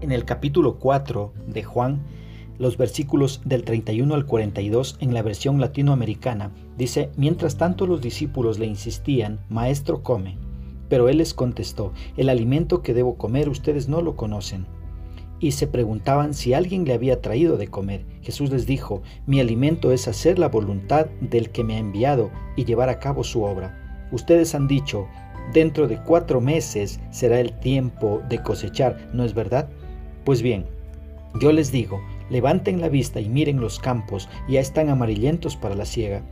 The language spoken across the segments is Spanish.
En el capítulo 4 de Juan, los versículos del 31 al 42 en la versión latinoamericana, dice, mientras tanto los discípulos le insistían, Maestro, come. Pero él les contestó, el alimento que debo comer ustedes no lo conocen. Y se preguntaban si alguien le había traído de comer. Jesús les dijo, mi alimento es hacer la voluntad del que me ha enviado y llevar a cabo su obra. Ustedes han dicho, dentro de cuatro meses será el tiempo de cosechar, ¿no es verdad? Pues bien, yo les digo, levanten la vista y miren los campos, ya están amarillentos para la siega.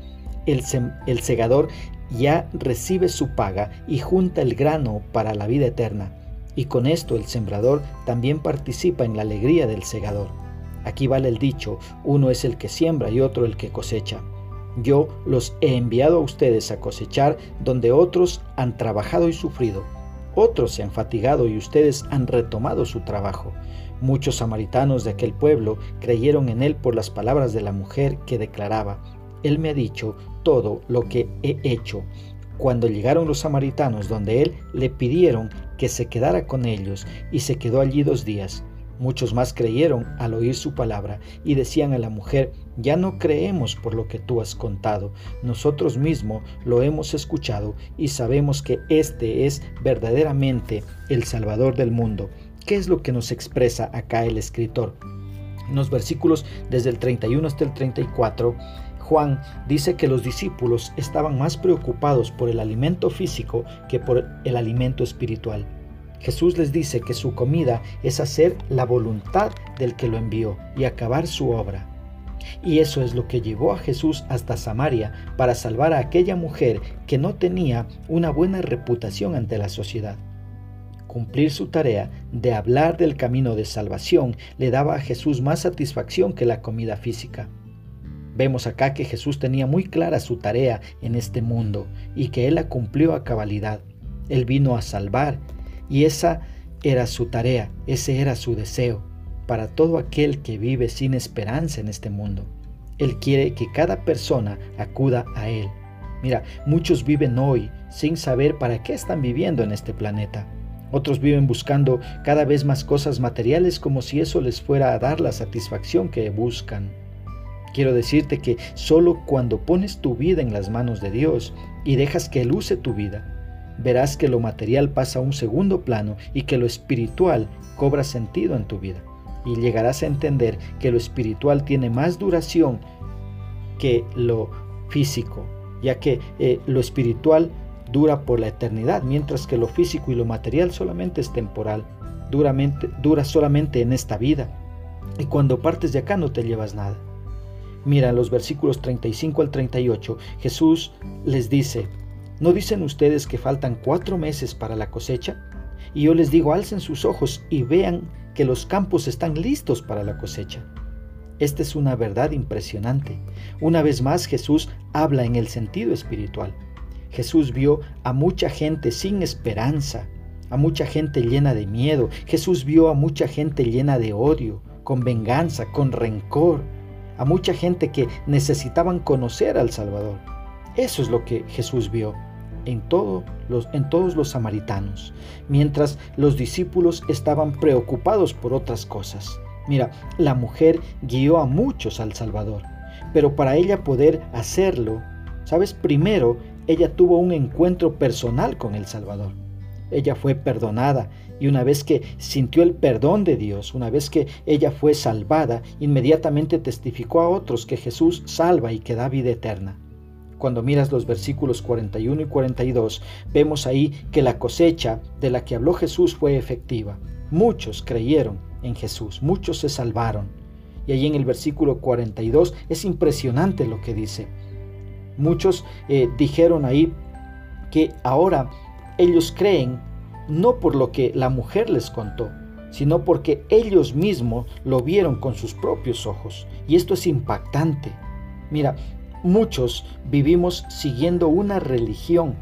El, el, segador ya recibe su paga y junta el grano para la vida eterna. Y con esto el sembrador también participa en la alegría del segador. Aquí vale el dicho, uno es el que siembra y otro el que cosecha. Yo los he enviado a ustedes a cosechar donde otros han trabajado y sufrido. Otros se han fatigado y ustedes han retomado su trabajo. Muchos samaritanos de aquel pueblo creyeron en él por las palabras de la mujer que declaraba, Él me ha dicho todo lo que he hecho. Cuando llegaron los samaritanos donde él, le pidieron que se quedara con ellos y se quedó allí dos días. Muchos más creyeron al oír su palabra y decían a la mujer, ya no creemos por lo que tú has contado, nosotros mismos lo hemos escuchado y sabemos que este es verdaderamente el Salvador del mundo. ¿Qué es lo que nos expresa acá el escritor? En los versículos desde el 31 hasta el 34, Juan dice que los discípulos estaban más preocupados por el alimento físico que por el alimento espiritual. Jesús les dice que su comida es hacer la voluntad del que lo envió y acabar su obra. Y eso es lo que llevó a Jesús hasta Samaria para salvar a aquella mujer que no tenía una buena reputación ante la sociedad. Cumplir su tarea de hablar del camino de salvación le daba a Jesús más satisfacción que la comida física. Vemos acá que Jesús tenía muy clara su tarea en este mundo y que Él la cumplió a cabalidad. Él vino a salvar y esa era su tarea, ese era su deseo para todo aquel que vive sin esperanza en este mundo. Él quiere que cada persona acuda a Él. Mira, muchos viven hoy sin saber para qué están viviendo en este planeta. Otros viven buscando cada vez más cosas materiales como si eso les fuera a dar la satisfacción que buscan. Quiero decirte que solo cuando pones tu vida en las manos de Dios y dejas que Él use tu vida, verás que lo material pasa a un segundo plano y que lo espiritual cobra sentido en tu vida. Y llegarás a entender que lo espiritual tiene más duración que lo físico, ya que eh, lo espiritual dura por la eternidad, mientras que lo físico y lo material solamente es temporal, duramente, dura solamente en esta vida. Y cuando partes de acá no te llevas nada. Mira, los versículos 35 al 38, Jesús les dice, ¿No dicen ustedes que faltan cuatro meses para la cosecha? Y yo les digo, alcen sus ojos y vean que los campos están listos para la cosecha. Esta es una verdad impresionante. Una vez más Jesús habla en el sentido espiritual. Jesús vio a mucha gente sin esperanza, a mucha gente llena de miedo. Jesús vio a mucha gente llena de odio, con venganza, con rencor, a mucha gente que necesitaban conocer al Salvador. Eso es lo que Jesús vio en, todos los, samaritanos, mientras los discípulos estaban preocupados por otras cosas. Mira, la mujer guió a muchos al Salvador, pero para ella poder hacerlo, ¿sabes? Primero, ella tuvo un encuentro personal con el Salvador. Ella fue perdonada y una vez que sintió el perdón de Dios, una vez que ella fue salvada, inmediatamente testificó a otros que Jesús salva y que da vida eterna. Cuando miras los versículos 41 y 42, vemos ahí que la cosecha de la que habló Jesús fue efectiva. Muchos creyeron en Jesús, muchos se salvaron. Y ahí en el versículo 42 es impresionante lo que dice. Muchos eh, dijeron ahí que ahora ellos creen no por lo que la mujer les contó, sino porque ellos mismos lo vieron con sus propios ojos. Y esto es impactante. Mira, Muchos vivimos siguiendo una religión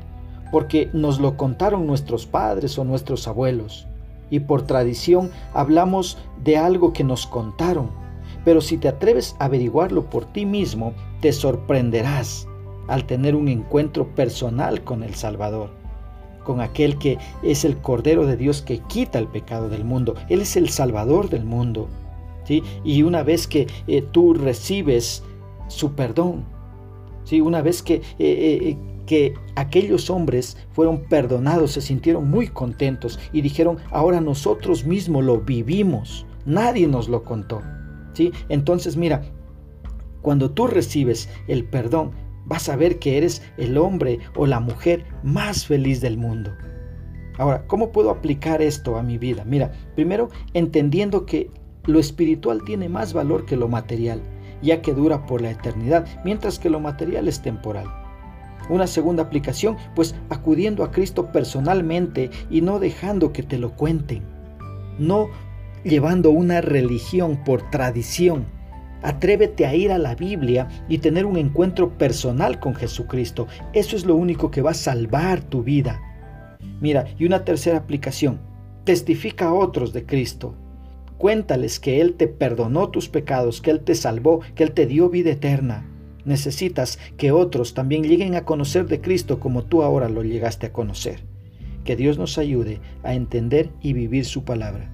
porque nos lo contaron nuestros padres o nuestros abuelos y por tradición hablamos de algo que nos contaron. Pero si te atreves a averiguarlo por ti mismo, te sorprenderás al tener un encuentro personal con el Salvador. con aquel que es el Cordero de Dios que quita el pecado del mundo. Él es el Salvador del mundo. ¿sí? Y una vez que eh, tú recibes su perdón, ¿sí? una vez que, eh, eh, que aquellos hombres fueron perdonados, se sintieron muy contentos y dijeron, ahora nosotros mismos lo vivimos, nadie nos lo contó. ¿sí? Entonces mira, cuando tú recibes el perdón, vas a ver que eres el hombre o la mujer más feliz del mundo. Ahora, ¿cómo puedo aplicar esto a mi vida? Mira, primero entendiendo que lo espiritual tiene más valor que lo material, ya que dura por la eternidad, mientras que lo material es temporal. Una segunda aplicación, pues acudiendo a Cristo personalmente y no dejando que te lo cuenten. No llevando una religión por tradición, Atrévete a ir a la Biblia y tener un encuentro personal con Jesucristo. Eso es lo único que va a salvar tu vida. Mira, y una tercera aplicación. Testifica a otros de Cristo. Cuéntales que Él te perdonó tus pecados, que Él te salvó, que Él te dio vida eterna. Necesitas que otros también lleguen a conocer de Cristo como tú ahora lo llegaste a conocer. Que Dios nos ayude a entender y vivir su palabra.